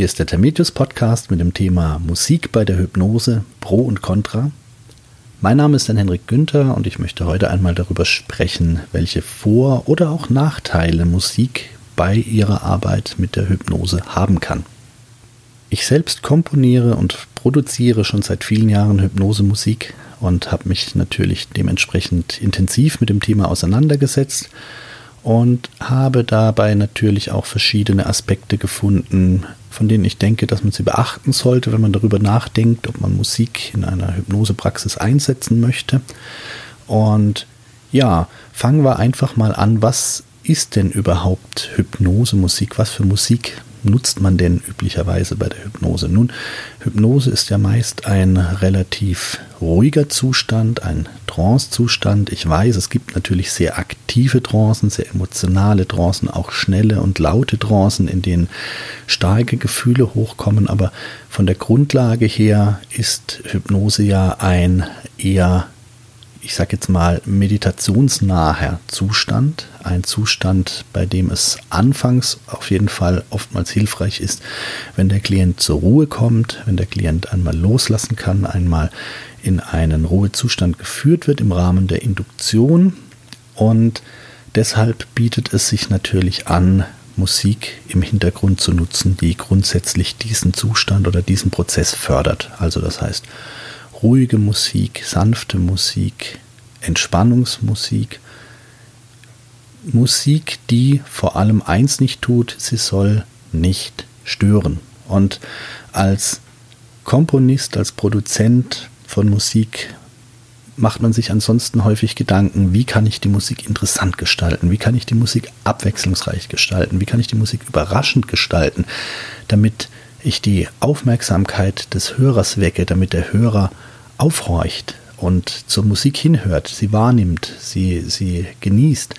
Hier ist der Termetius Podcast mit dem Thema Musik bei der Hypnose, Pro und Contra. Mein Name ist dann Henrik Günther und ich möchte heute einmal darüber sprechen, welche Vor- oder auch Nachteile Musik bei ihrer Arbeit mit der Hypnose haben kann. Ich selbst komponiere und produziere schon seit vielen Jahren Hypnosemusik und habe mich natürlich dementsprechend intensiv mit dem Thema auseinandergesetzt und habe dabei natürlich auch verschiedene Aspekte gefunden, von denen ich denke, dass man sie beachten sollte, wenn man darüber nachdenkt, ob man Musik in einer Hypnosepraxis einsetzen möchte. Und ja, fangen wir einfach mal an, was ist denn überhaupt Hypnosemusik? Was für Musik nutzt man denn üblicherweise bei der Hypnose? Nun, Hypnose ist ja meist ein relativ ruhiger Zustand, ein Trance-Zustand. Ich weiß, es gibt natürlich sehr aktive Trancen, sehr emotionale Trancen, auch schnelle und laute Trancen, in denen starke Gefühle hochkommen, aber von der Grundlage her ist Hypnose ja ein eher ich sage jetzt mal, meditationsnaher Zustand. Ein Zustand, bei dem es anfangs auf jeden Fall oftmals hilfreich ist, wenn der Klient zur Ruhe kommt, wenn der Klient einmal loslassen kann, einmal in einen Ruhezustand geführt wird im Rahmen der Induktion. Und deshalb bietet es sich natürlich an, Musik im Hintergrund zu nutzen, die grundsätzlich diesen Zustand oder diesen Prozess fördert. Also das heißt, ruhige Musik, sanfte Musik, Entspannungsmusik. Musik, die vor allem eins nicht tut, sie soll nicht stören. Und als Komponist, als Produzent von Musik macht man sich ansonsten häufig Gedanken, wie kann ich die Musik interessant gestalten, wie kann ich die Musik abwechslungsreich gestalten, wie kann ich die Musik überraschend gestalten, damit ich die Aufmerksamkeit des Hörers wecke, damit der Hörer aufhorcht und zur Musik hinhört, sie wahrnimmt, sie, sie genießt.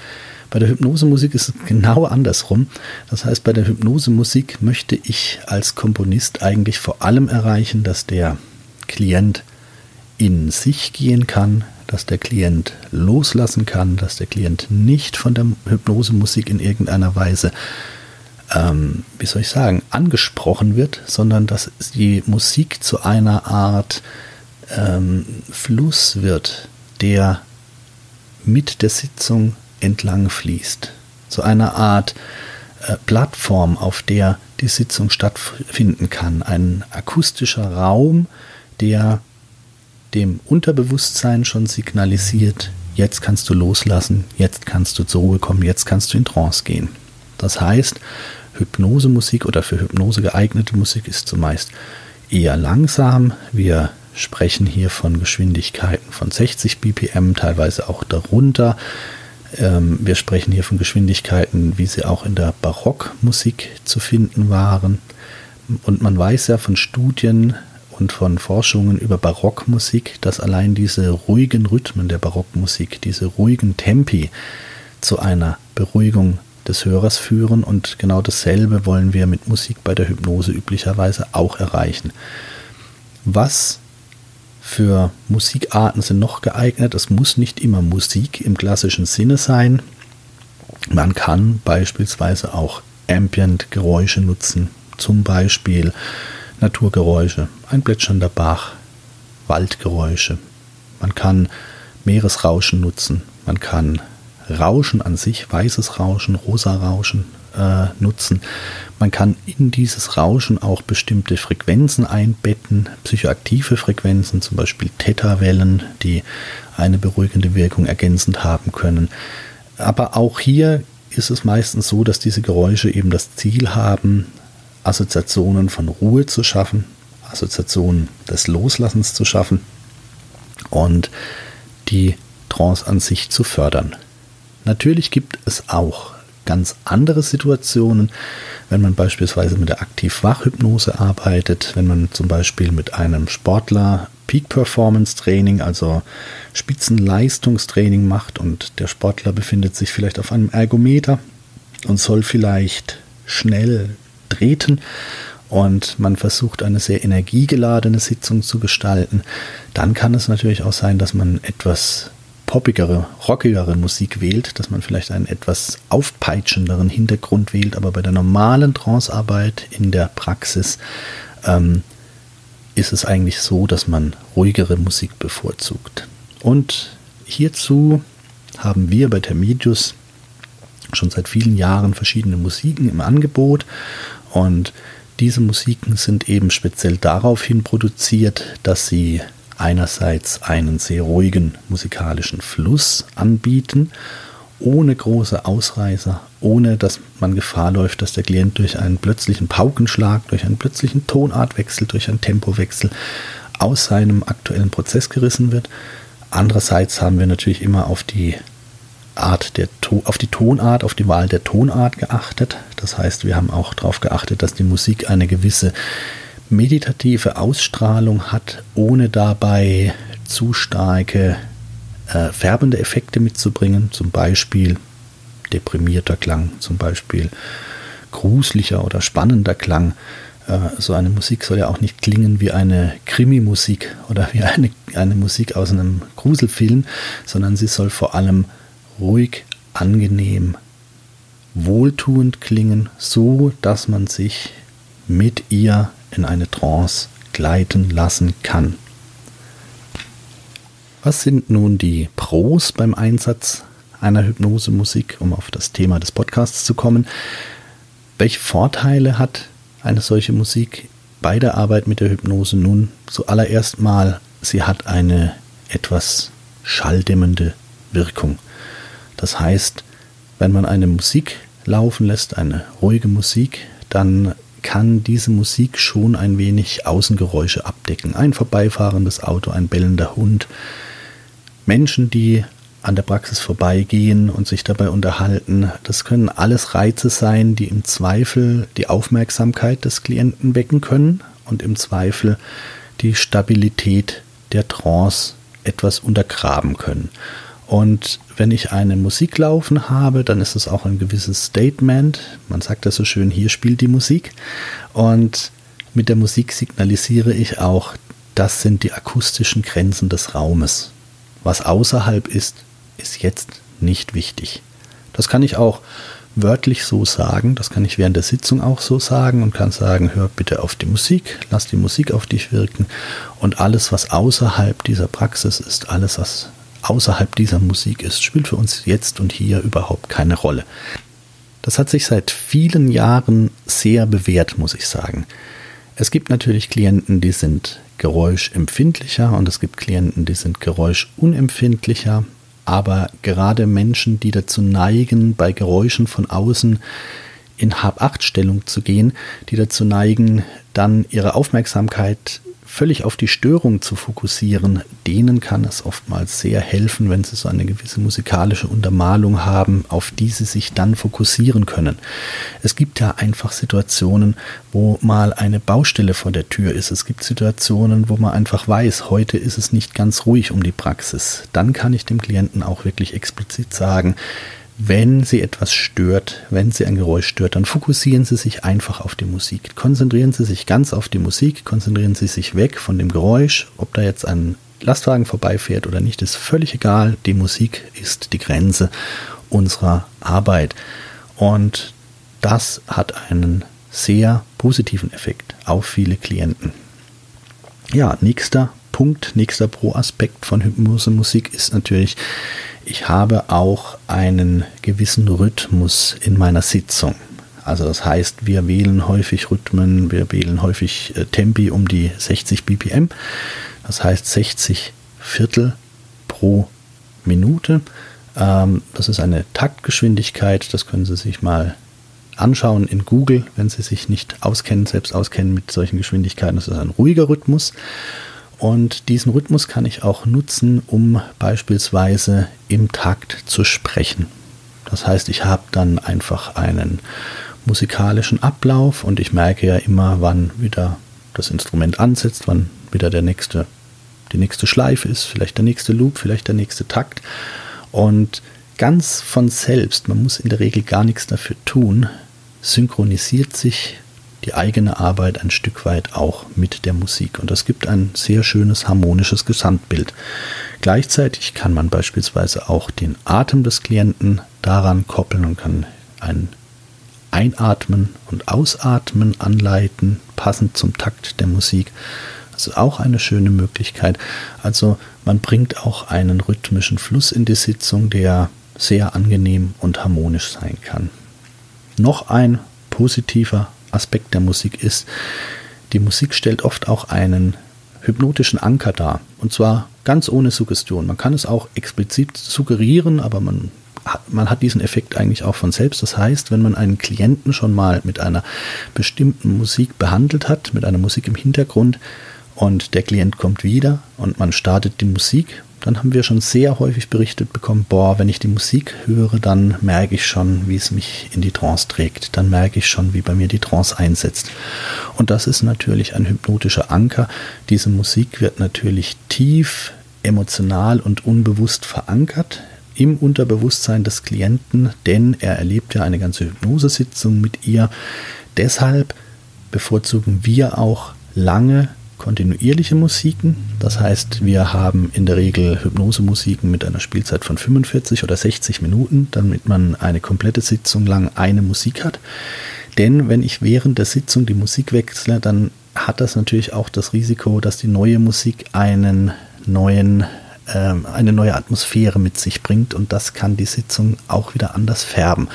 Bei der Hypnosemusik ist es genau andersrum. Das heißt, bei der Hypnosemusik möchte ich als Komponist eigentlich vor allem erreichen, dass der Klient in sich gehen kann, dass der Klient loslassen kann, dass der Klient nicht von der Hypnosemusik in irgendeiner Weise, ähm, wie soll ich sagen, angesprochen wird, sondern dass die Musik zu einer Art ähm, Fluss wird, der mit der Sitzung entlang fließt. So eine Art äh, Plattform, auf der die Sitzung stattfinden kann. Ein akustischer Raum, der dem Unterbewusstsein schon signalisiert, jetzt kannst du loslassen, jetzt kannst du zur Ruhe kommen, jetzt kannst du in Trance gehen. Das heißt, Hypnosemusik oder für Hypnose geeignete Musik ist zumeist eher langsam. Wir sprechen hier von Geschwindigkeiten von 60 BPM, teilweise auch darunter. Ähm, wir sprechen hier von Geschwindigkeiten, wie sie auch in der Barockmusik zu finden waren. Und man weiß ja von Studien und von Forschungen über Barockmusik, dass allein diese ruhigen Rhythmen der Barockmusik, diese ruhigen Tempi zu einer Beruhigung des Hörers führen. Und genau dasselbe wollen wir mit Musik bei der Hypnose üblicherweise auch erreichen. Was für Musikarten sind noch geeignet. Es muss nicht immer Musik im klassischen Sinne sein. Man kann beispielsweise auch Ambient-Geräusche nutzen, zum Beispiel Naturgeräusche, ein plätschernder Bach, Waldgeräusche. Man kann Meeresrauschen nutzen, man kann Rauschen an sich, weißes Rauschen, rosa Rauschen äh, nutzen. Man kann in dieses Rauschen auch bestimmte Frequenzen einbetten, psychoaktive Frequenzen, zum Beispiel Theta-Wellen, die eine beruhigende Wirkung ergänzend haben können. Aber auch hier ist es meistens so, dass diese Geräusche eben das Ziel haben, Assoziationen von Ruhe zu schaffen, Assoziationen des Loslassens zu schaffen und die Trance an sich zu fördern. Natürlich gibt es auch ganz andere Situationen, wenn man beispielsweise mit der Aktiv-Wach-Hypnose arbeitet, wenn man zum Beispiel mit einem Sportler Peak Performance Training, also Spitzenleistungstraining macht und der Sportler befindet sich vielleicht auf einem Ergometer und soll vielleicht schnell treten und man versucht eine sehr energiegeladene Sitzung zu gestalten, dann kann es natürlich auch sein, dass man etwas poppigere, rockigere Musik wählt, dass man vielleicht einen etwas aufpeitschenderen Hintergrund wählt, aber bei der normalen Trancearbeit in der Praxis ähm, ist es eigentlich so, dass man ruhigere Musik bevorzugt. Und hierzu haben wir bei Termedius schon seit vielen Jahren verschiedene Musiken im Angebot und diese Musiken sind eben speziell daraufhin produziert, dass sie einerseits einen sehr ruhigen musikalischen Fluss anbieten, ohne große Ausreißer, ohne dass man Gefahr läuft, dass der Klient durch einen plötzlichen Paukenschlag, durch einen plötzlichen Tonartwechsel, durch einen Tempowechsel aus seinem aktuellen Prozess gerissen wird. Andererseits haben wir natürlich immer auf die Art der auf die Tonart, auf die Wahl der Tonart geachtet. Das heißt, wir haben auch darauf geachtet, dass die Musik eine gewisse meditative Ausstrahlung hat, ohne dabei zu starke äh, färbende Effekte mitzubringen, zum Beispiel deprimierter Klang, zum Beispiel gruseliger oder spannender Klang. Äh, so eine Musik soll ja auch nicht klingen wie eine Krimi-Musik oder wie eine, eine Musik aus einem Gruselfilm, sondern sie soll vor allem ruhig, angenehm, wohltuend klingen, so dass man sich mit ihr in eine Trance gleiten lassen kann. Was sind nun die Pros beim Einsatz einer Hypnosemusik, um auf das Thema des Podcasts zu kommen? Welche Vorteile hat eine solche Musik bei der Arbeit mit der Hypnose? Nun, zuallererst mal, sie hat eine etwas schalldämmende Wirkung. Das heißt, wenn man eine Musik laufen lässt, eine ruhige Musik, dann kann diese Musik schon ein wenig Außengeräusche abdecken. Ein vorbeifahrendes Auto, ein bellender Hund, Menschen, die an der Praxis vorbeigehen und sich dabei unterhalten. Das können alles Reize sein, die im Zweifel die Aufmerksamkeit des Klienten wecken können und im Zweifel die Stabilität der Trance etwas untergraben können. Und wenn ich eine Musik laufen habe, dann ist es auch ein gewisses Statement. Man sagt das so schön, hier spielt die Musik. Und mit der Musik signalisiere ich auch, das sind die akustischen Grenzen des Raumes. Was außerhalb ist, ist jetzt nicht wichtig. Das kann ich auch wörtlich so sagen, das kann ich während der Sitzung auch so sagen und kann sagen, hör bitte auf die Musik, lass die Musik auf dich wirken und alles, was außerhalb dieser Praxis ist, alles, was außerhalb dieser Musik ist, spielt für uns jetzt und hier überhaupt keine Rolle. Das hat sich seit vielen Jahren sehr bewährt, muss ich sagen. Es gibt natürlich Klienten, die sind geräuschempfindlicher und es gibt Klienten, die sind geräuschunempfindlicher. Aber gerade Menschen, die dazu neigen, bei Geräuschen von außen in Hab-Acht-Stellung zu gehen, die dazu neigen, dann ihre Aufmerksamkeit völlig auf die Störung zu fokussieren, denen kann es oftmals sehr helfen, wenn sie so eine gewisse musikalische Untermalung haben, auf die sie sich dann fokussieren können. Es gibt ja einfach Situationen, wo mal eine Baustelle vor der Tür ist. Es gibt Situationen, wo man einfach weiß, heute ist es nicht ganz ruhig um die Praxis. Dann kann ich dem Klienten auch wirklich explizit sagen, wenn Sie etwas stört, wenn Sie ein Geräusch stört, dann fokussieren Sie sich einfach auf die Musik. Konzentrieren Sie sich ganz auf die Musik, konzentrieren Sie sich weg von dem Geräusch, ob da jetzt ein Lastwagen vorbeifährt oder nicht, ist völlig egal. Die Musik ist die Grenze unserer Arbeit. Und das hat einen sehr positiven Effekt auf viele Klienten. Ja, nächster Punkt, nächster Pro-Aspekt von Hypnose-Musik ist natürlich, ich habe auch einen gewissen Rhythmus in meiner Sitzung. Also das heißt, wir wählen häufig Rhythmen, wir wählen häufig äh, Tempi um die 60 BPM. Das heißt 60 Viertel pro Minute. Ähm, das ist eine Taktgeschwindigkeit, das können Sie sich mal anschauen in Google, wenn Sie sich nicht auskennen, selbst auskennen mit solchen Geschwindigkeiten. Das ist ein ruhiger Rhythmus. Und diesen Rhythmus kann ich auch nutzen, um beispielsweise im Takt zu sprechen. Das heißt, ich habe dann einfach einen musikalischen Ablauf und ich merke ja immer, wann wieder das Instrument ansetzt, wann wieder der nächste, die nächste Schleife ist, vielleicht der nächste Loop, vielleicht der nächste Takt. Und ganz von selbst, man muss in der Regel gar nichts dafür tun, synchronisiert sich die eigene Arbeit ein Stück weit auch mit der Musik. Und das gibt ein sehr schönes harmonisches Gesamtbild. Gleichzeitig kann man beispielsweise auch den Atem des Klienten daran koppeln und kann ein Einatmen und Ausatmen anleiten, passend zum Takt der Musik. Das ist auch eine schöne Möglichkeit. Also man bringt auch einen rhythmischen Fluss in die Sitzung, der sehr angenehm und harmonisch sein kann. Noch ein positiver Aspekt der Musik ist, die Musik stellt oft auch einen hypnotischen Anker dar. Und zwar ganz ohne Suggestion. Man kann es auch explizit suggerieren, aber man man hat diesen Effekt eigentlich auch von selbst. Das heißt, wenn man einen Klienten schon mal mit einer bestimmten Musik behandelt hat, mit einer Musik im Hintergrund, und der Klient kommt wieder und man startet die Musik, dann haben wir schon sehr häufig berichtet bekommen, boah, wenn ich die Musik höre, dann merke ich schon, wie es mich in die Trance trägt. Dann merke ich schon, wie bei mir die Trance einsetzt. Und das ist natürlich ein hypnotischer Anker. Diese Musik wird natürlich tief emotional und unbewusst verankert im Unterbewusstsein des Klienten, denn er erlebt ja eine ganze Hypnosesitzung mit ihr. Deshalb bevorzugen wir auch lange kontinuierliche Musiken. Das heißt, wir haben in der Regel Hypnosemusiken mit einer Spielzeit von 45 oder 60 Minuten, damit man eine komplette Sitzung lang eine Musik hat. Denn wenn ich während der Sitzung die Musik wechsle, dann hat das natürlich auch das Risiko, dass die neue Musik einen neuen ähm, eine neue Atmosphäre mit sich bringt und das kann die Sitzung auch wieder anders färben.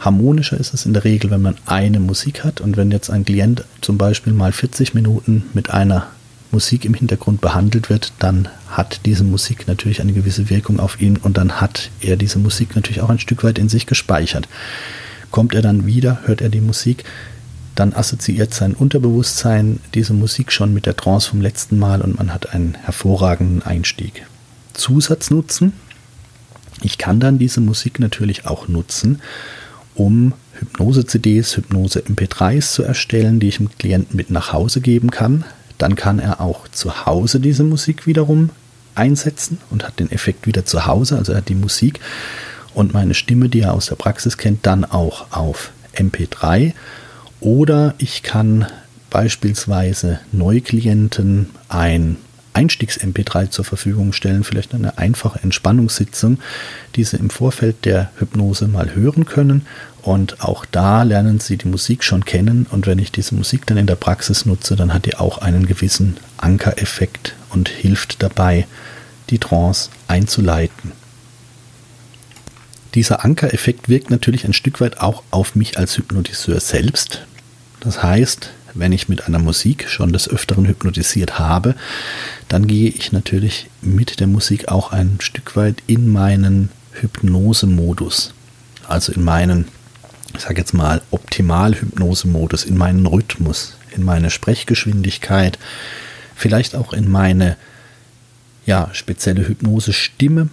Harmonischer ist es in der Regel, wenn man eine Musik hat und wenn jetzt ein Klient zum Beispiel mal 40 Minuten mit einer Musik im Hintergrund behandelt wird, dann hat diese Musik natürlich eine gewisse Wirkung auf ihn und dann hat er diese Musik natürlich auch ein Stück weit in sich gespeichert. Kommt er dann wieder, hört er die Musik, dann assoziiert sein Unterbewusstsein diese Musik schon mit der Trance vom letzten Mal und man hat einen hervorragenden Einstieg. Zusatznutzen. Ich kann dann diese Musik natürlich auch nutzen, um Hypnose-CDs, Hypnose-MP3s zu erstellen, die ich dem Klienten mit nach Hause geben kann. Dann kann er auch zu Hause diese Musik wiederum einsetzen und hat den Effekt wieder zu Hause. Also er hat die Musik und meine Stimme, die er aus der Praxis kennt, dann auch auf MP3 oder ich kann beispielsweise Neuklienten ein Einstiegs-MP3 zur Verfügung stellen, vielleicht eine einfache Entspannungssitzung, die Sie im Vorfeld der Hypnose mal hören können. Und auch da lernen Sie die Musik schon kennen. Und wenn ich diese Musik dann in der Praxis nutze, dann hat die auch einen gewissen Ankereffekt und hilft dabei, die Trance einzuleiten. Dieser Ankereffekt wirkt natürlich ein Stück weit auch auf mich als Hypnotiseur selbst. Das heißt, wenn ich mit einer Musik schon des Öfteren hypnotisiert habe, dann gehe ich natürlich mit der Musik auch ein Stück weit in meinen Hypnosemodus. Also in meinen, ich sage jetzt mal, Optimal-Hypnosemodus, in meinen Rhythmus, in meine Sprechgeschwindigkeit, vielleicht auch in meine ja, spezielle Hypnose-Stimme.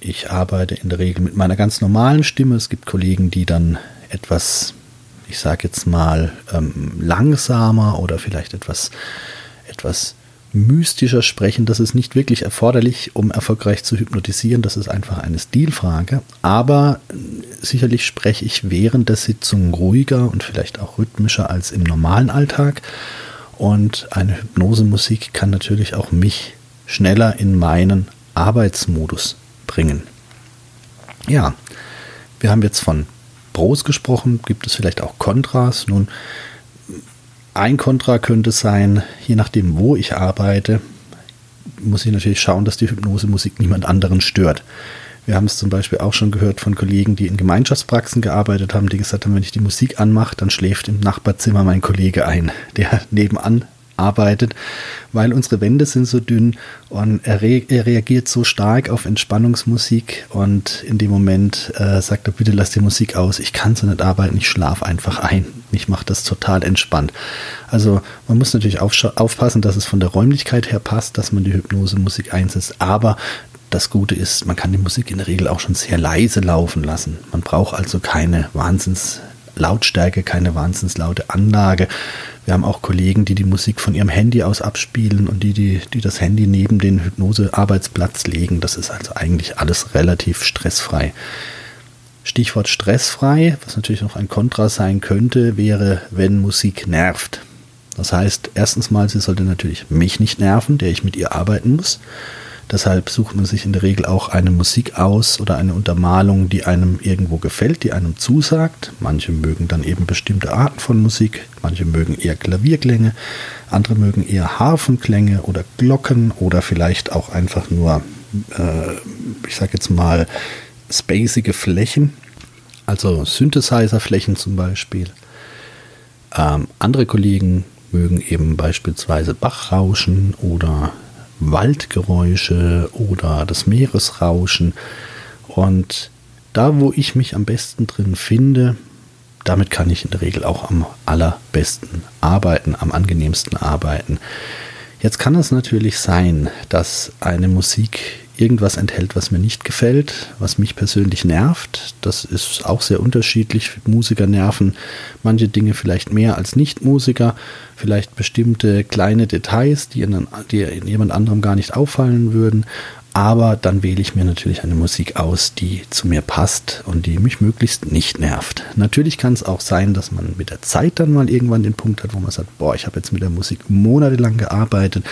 Ich arbeite in der Regel mit meiner ganz normalen Stimme. Es gibt Kollegen, die dann etwas ich sage jetzt mal, ähm, langsamer oder vielleicht etwas, etwas mystischer sprechen. Das ist nicht wirklich erforderlich, um erfolgreich zu hypnotisieren. Das ist einfach eine Stilfrage. Aber äh, sicherlich spreche ich während der Sitzung ruhiger und vielleicht auch rhythmischer als im normalen Alltag. Und eine Hypnosemusik kann natürlich auch mich schneller in meinen Arbeitsmodus bringen. Ja, wir haben jetzt von Pros gesprochen, gibt es vielleicht auch Kontras. Nun, ein Kontra könnte sein, je nachdem, wo ich arbeite, muss ich natürlich schauen, dass die Hypnosemusik niemand anderen stört. Wir haben es zum Beispiel auch schon gehört von Kollegen, die in Gemeinschaftspraxen gearbeitet haben, die gesagt haben, wenn ich die Musik anmache, dann schläft im Nachbarzimmer mein Kollege ein, der nebenan arbeitet, weil unsere Wände sind so dünn und er, re er reagiert so stark auf Entspannungsmusik und in dem Moment äh, sagt er, bitte lass die Musik aus, ich kann so nicht arbeiten, ich schlafe einfach ein. Ich mache das total entspannt. Also man muss natürlich aufpassen, dass es von der Räumlichkeit her passt, dass man die Hypnose-Musik einsetzt, aber das Gute ist, man kann die Musik in der Regel auch schon sehr leise laufen lassen. Man braucht also keine Wahnsinns Lautstärke, keine wahnsinnslaute Anlage. Wir haben auch Kollegen, die die Musik von ihrem Handy aus abspielen und die, die, die das Handy neben den Hypnose-Arbeitsplatz legen. Das ist also eigentlich alles relativ stressfrei. Stichwort stressfrei, was natürlich noch ein Kontra sein könnte, wäre, wenn Musik nervt. Das heißt, erstens mal, sie sollte natürlich mich nicht nerven, der ich mit ihr arbeiten muss. Deshalb sucht man sich in der Regel auch eine Musik aus oder eine Untermalung, die einem irgendwo gefällt, die einem zusagt. Manche mögen dann eben bestimmte Arten von Musik, manche mögen eher Klavierklänge, andere mögen eher Harfenklänge oder Glocken oder vielleicht auch einfach nur, äh, ich sag jetzt mal, spacige Flächen, also Synthesizer-Flächen zum Beispiel. Ähm, andere Kollegen mögen eben beispielsweise Bachrauschen oder Waldgeräusche oder das Meeresrauschen. Und da, wo ich mich am besten drin finde, damit kann ich in der Regel auch am allerbesten arbeiten, am angenehmsten arbeiten. Jetzt kann es natürlich sein, dass eine Musik irgendwas enthält, was mir nicht gefällt, was mich persönlich nervt. Das ist auch sehr unterschiedlich. Musiker nerven manche Dinge vielleicht mehr als Nichtmusiker. Vielleicht bestimmte kleine Details, die in, die jemand anderem gar nicht auffallen würden. Aber dann wähle ich mir natürlich eine Musik aus, die zu mir passt und die mich möglichst nicht nervt. Natürlich kann es auch sein, dass man mit der Zeit dann mal irgendwann den Punkt hat, wo man sagt, boah, ich habe jetzt mit der Musik monatelang gearbeitet,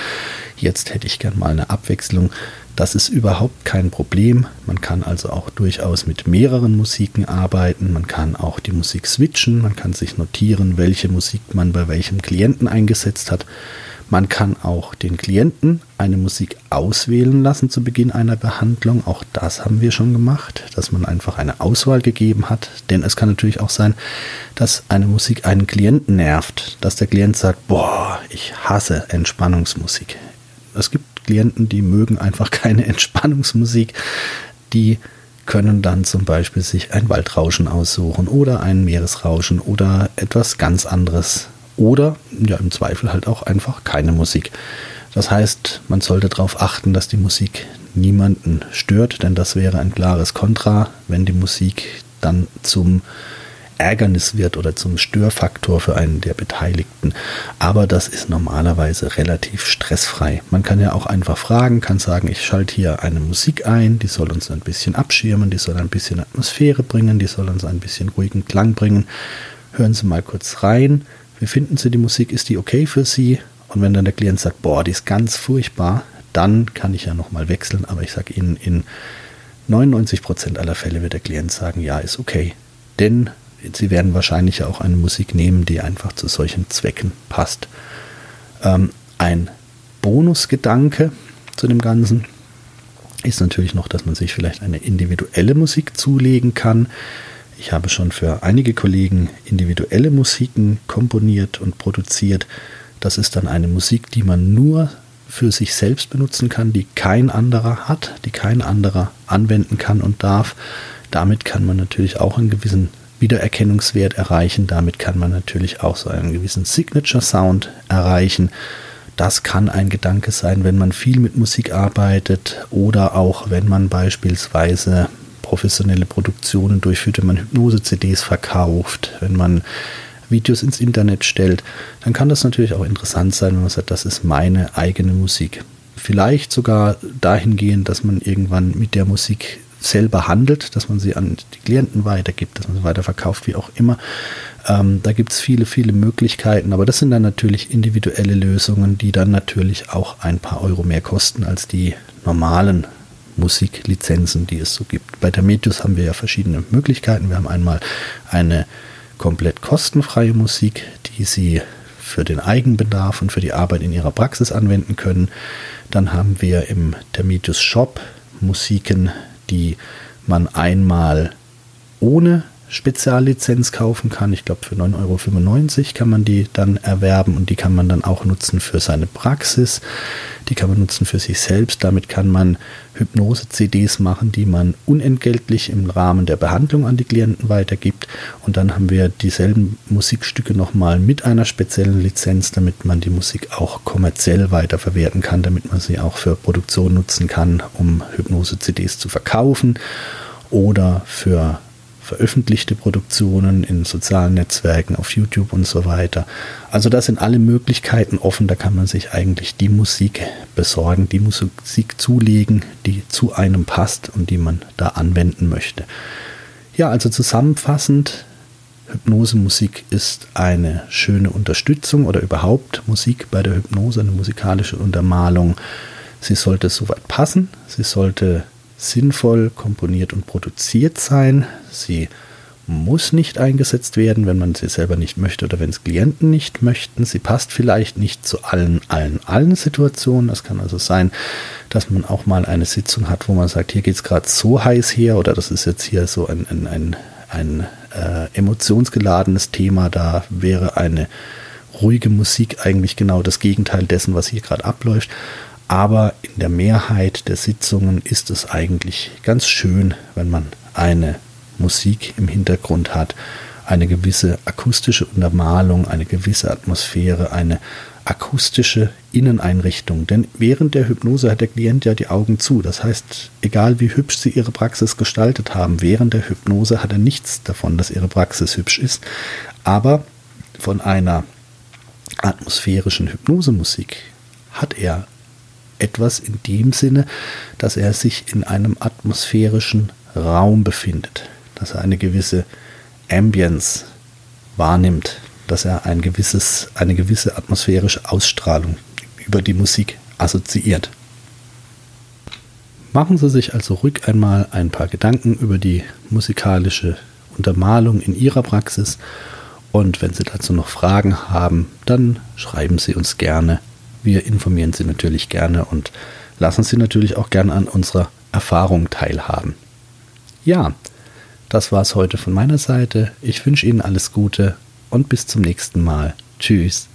jetzt hätte ich gern mal eine Abwechslung. Das ist überhaupt kein Problem. Man kann also auch durchaus mit mehreren Musiken arbeiten. Man kann auch die Musik switchen. Man kann sich notieren, welche Musik man bei welchem Klienten eingesetzt hat. Man kann auch den Klienten eine Musik auswählen lassen zu Beginn einer Behandlung. Auch das haben wir schon gemacht, dass man einfach eine Auswahl gegeben hat. Denn es kann natürlich auch sein, dass eine Musik einen Klienten nervt, dass der Klient sagt, boah, ich hasse Entspannungsmusik. Es gibt Klienten, die mögen einfach keine Entspannungsmusik. Die können dann zum Beispiel sich ein Waldrauschen aussuchen oder ein Meeresrauschen oder etwas ganz anderes. Oder ja, im Zweifel halt auch einfach keine Musik. Das heißt, man sollte darauf achten, dass die Musik niemanden stört, denn das wäre ein klares Kontra, wenn die Musik dann zum Ärgernis wird oder zum Störfaktor für einen der Beteiligten. Aber das ist normalerweise relativ stressfrei. Man kann ja auch einfach fragen, kann sagen, ich schalte hier eine Musik ein, die soll uns ein bisschen abschirmen, die soll ein bisschen Atmosphäre bringen, die soll uns ein bisschen ruhigen Klang bringen. Hören Sie mal kurz rein. Wie finden Sie die Musik? Ist die okay für Sie? Und wenn dann der Klient sagt, boah, die ist ganz furchtbar, dann kann ich ja nochmal wechseln. Aber ich sage Ihnen, in 99% aller Fälle wird der Klient sagen, ja, ist okay. Denn Sie werden wahrscheinlich auch eine Musik nehmen, die einfach zu solchen Zwecken passt. Ähm, ein Bonusgedanke zu dem Ganzen ist natürlich noch, dass man sich vielleicht eine individuelle Musik zulegen kann. Ich habe schon für einige Kollegen individuelle Musiken komponiert und produziert. Das ist dann eine Musik, die man nur für sich selbst benutzen kann, die kein anderer hat, die kein anderer anwenden kann und darf. Damit kann man natürlich auch einen gewissen Wiedererkennungswert erreichen. Damit kann man natürlich auch so einen gewissen Signature Sound erreichen. Das kann ein Gedanke sein, wenn man viel mit Musik arbeitet oder auch wenn man beispielsweise professionelle Produktionen durchführt, wenn man Hypnose-CDs verkauft, wenn man Videos ins Internet stellt, dann kann das natürlich auch interessant sein, wenn man sagt, das ist meine eigene Musik. Vielleicht sogar dahingehend, dass man irgendwann mit der Musik selber handelt, dass man sie an die Klienten weitergibt, dass man sie weiterverkauft, wie auch immer. Ähm, da gibt es viele, viele Möglichkeiten, aber das sind dann natürlich individuelle Lösungen, die dann natürlich auch ein paar Euro mehr kosten als die normalen Musiklizenzen, die es so gibt. Bei der Medius haben wir ja verschiedene Möglichkeiten. Wir haben einmal eine komplett kostenfreie Musik, die Sie für den Eigenbedarf und für die Arbeit in Ihrer Praxis anwenden können. Dann haben wir im Termitius Shop Musiken, die man einmal ohne Speziallizenz kaufen kann. Ich glaube, für 9,95 Euro kann man die dann erwerben und die kann man dann auch nutzen für seine Praxis. Die kann man nutzen für sich selbst. Damit kann man Hypnose-CDs machen, die man unentgeltlich im Rahmen der Behandlung an die Klienten weitergibt. Und dann haben wir dieselben Musikstücke nochmal mit einer speziellen Lizenz, damit man die Musik auch kommerziell weiterverwerten kann, damit man sie auch für Produktion nutzen kann, um Hypnose-CDs zu verkaufen oder für veröffentlichte Produktionen in sozialen Netzwerken, auf YouTube und so weiter. Also da sind alle Möglichkeiten offen, da kann man sich eigentlich die Musik besorgen, die Musik zulegen, die zu einem passt und die man da anwenden möchte. Ja, also zusammenfassend, Hypnosemusik ist eine schöne Unterstützung oder überhaupt Musik bei der Hypnose, eine musikalische Untermalung. Sie sollte soweit passen, sie sollte sinnvoll komponiert und produziert sein, sie muss nicht eingesetzt werden, wenn man sie selber nicht möchte oder wenn es Klienten nicht möchten. Sie passt vielleicht nicht zu allen, allen, allen Situationen. Das kann also sein, dass man auch mal eine Sitzung hat, wo man sagt, hier geht es gerade so heiß her oder das ist jetzt hier so ein, ein, ein, ein äh, emotionsgeladenes Thema. Da wäre eine ruhige Musik eigentlich genau das Gegenteil dessen, was hier gerade abläuft. Aber in der Mehrheit der Sitzungen ist es eigentlich ganz schön, wenn man eine Musik im Hintergrund hat, eine gewisse akustische Untermalung, eine gewisse Atmosphäre, eine akustische Inneneinrichtung. Denn während der Hypnose hat der Klient ja die Augen zu. Das heißt, egal wie hübsch Sie Ihre Praxis gestaltet haben, während der Hypnose hat er nichts davon, dass Ihre Praxis hübsch ist. Aber von einer atmosphärischen Hypnosemusik hat er etwas in dem Sinne, dass er sich in einem atmosphärischen Raum befindet dass er eine gewisse Ambience wahrnimmt, dass er ein gewisses, eine gewisse atmosphärische Ausstrahlung über die Musik assoziiert. Machen Sie sich also ruhig einmal ein paar Gedanken über die musikalische Untermalung in Ihrer Praxis und wenn Sie dazu noch Fragen haben, dann schreiben Sie uns gerne. Wir informieren Sie natürlich gerne und lassen Sie natürlich auch gerne an unserer Erfahrung teilhaben. Ja, das war es heute von meiner Seite. Ich wünsche Ihnen alles Gute und bis zum nächsten Mal. Tschüss.